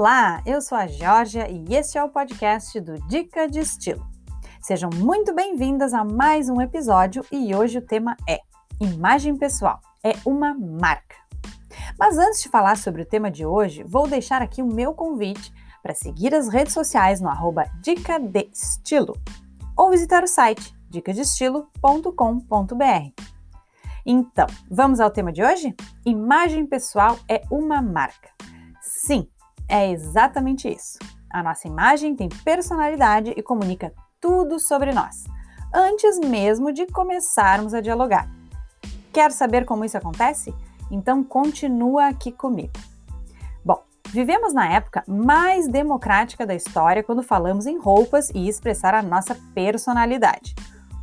Olá, eu sou a Georgia e este é o podcast do Dica de Estilo. Sejam muito bem-vindas a mais um episódio e hoje o tema é Imagem pessoal é uma marca. Mas antes de falar sobre o tema de hoje, vou deixar aqui o meu convite para seguir as redes sociais no arroba Dica de Estilo ou visitar o site dicadestilo.com.br. Então, vamos ao tema de hoje? Imagem pessoal é uma marca. Sim, é exatamente isso. A nossa imagem tem personalidade e comunica tudo sobre nós, antes mesmo de começarmos a dialogar. Quer saber como isso acontece? Então continua aqui comigo. Bom, vivemos na época mais democrática da história quando falamos em roupas e expressar a nossa personalidade.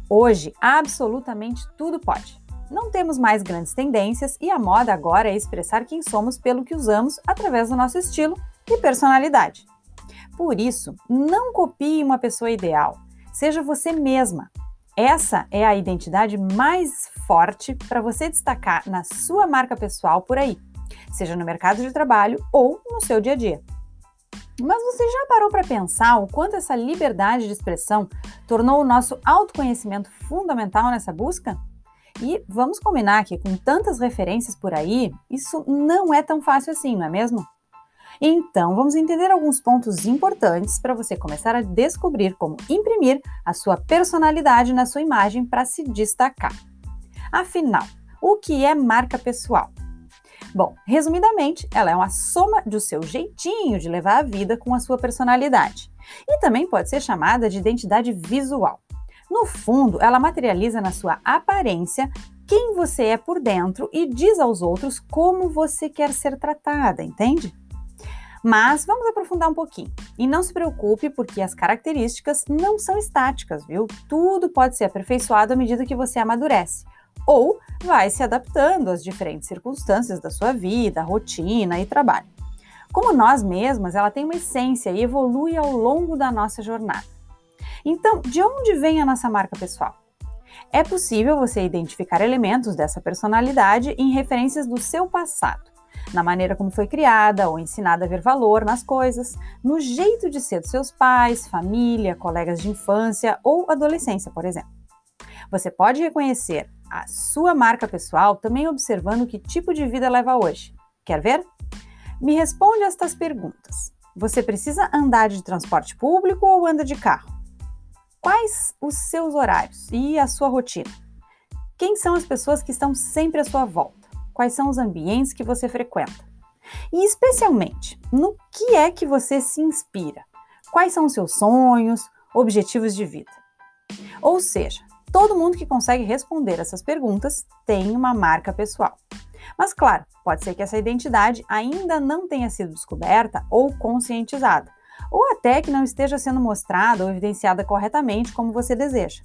Hoje, absolutamente tudo pode. Não temos mais grandes tendências e a moda agora é expressar quem somos pelo que usamos através do nosso estilo e personalidade. Por isso, não copie uma pessoa ideal. Seja você mesma. Essa é a identidade mais forte para você destacar na sua marca pessoal por aí, seja no mercado de trabalho ou no seu dia a dia. Mas você já parou para pensar o quanto essa liberdade de expressão tornou o nosso autoconhecimento fundamental nessa busca? E vamos combinar que com tantas referências por aí, isso não é tão fácil assim, não é mesmo? Então, vamos entender alguns pontos importantes para você começar a descobrir como imprimir a sua personalidade na sua imagem para se destacar. Afinal, o que é marca pessoal? Bom, resumidamente, ela é uma soma do seu jeitinho de levar a vida com a sua personalidade. E também pode ser chamada de identidade visual. No fundo, ela materializa na sua aparência quem você é por dentro e diz aos outros como você quer ser tratada, entende? Mas vamos aprofundar um pouquinho. E não se preocupe, porque as características não são estáticas, viu? Tudo pode ser aperfeiçoado à medida que você amadurece. Ou vai se adaptando às diferentes circunstâncias da sua vida, rotina e trabalho. Como nós mesmas, ela tem uma essência e evolui ao longo da nossa jornada. Então, de onde vem a nossa marca pessoal? É possível você identificar elementos dessa personalidade em referências do seu passado, na maneira como foi criada ou ensinada a ver valor nas coisas, no jeito de ser dos seus pais, família, colegas de infância ou adolescência, por exemplo. Você pode reconhecer a sua marca pessoal também observando que tipo de vida leva hoje. Quer ver? Me responde estas perguntas. Você precisa andar de transporte público ou anda de carro? Quais os seus horários e a sua rotina? Quem são as pessoas que estão sempre à sua volta? Quais são os ambientes que você frequenta? E especialmente, no que é que você se inspira? Quais são os seus sonhos, objetivos de vida? Ou seja, todo mundo que consegue responder essas perguntas tem uma marca pessoal. Mas claro, pode ser que essa identidade ainda não tenha sido descoberta ou conscientizada ou até que não esteja sendo mostrada ou evidenciada corretamente como você deseja.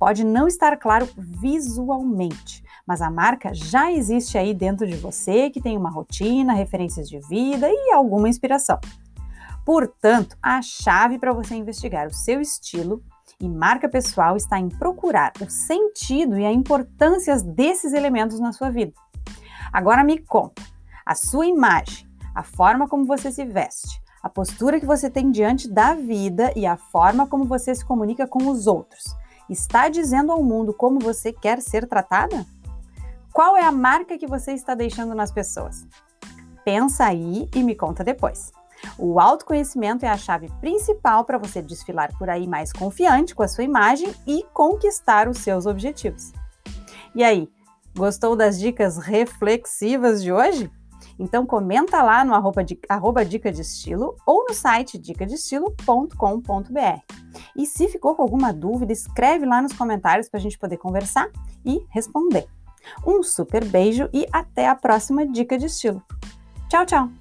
Pode não estar claro visualmente, mas a marca já existe aí dentro de você que tem uma rotina, referências de vida e alguma inspiração. Portanto, a chave para você investigar o seu estilo e marca pessoal está em procurar o sentido e a importância desses elementos na sua vida. Agora me conta, a sua imagem, a forma como você se veste, a postura que você tem diante da vida e a forma como você se comunica com os outros. Está dizendo ao mundo como você quer ser tratada? Qual é a marca que você está deixando nas pessoas? Pensa aí e me conta depois. O autoconhecimento é a chave principal para você desfilar por aí mais confiante com a sua imagem e conquistar os seus objetivos. E aí, gostou das dicas reflexivas de hoje? Então comenta lá no arroba, arroba dica de estilo ou no site dicadestilo.com.br. E se ficou com alguma dúvida, escreve lá nos comentários para a gente poder conversar e responder. Um super beijo e até a próxima dica de estilo. Tchau, tchau!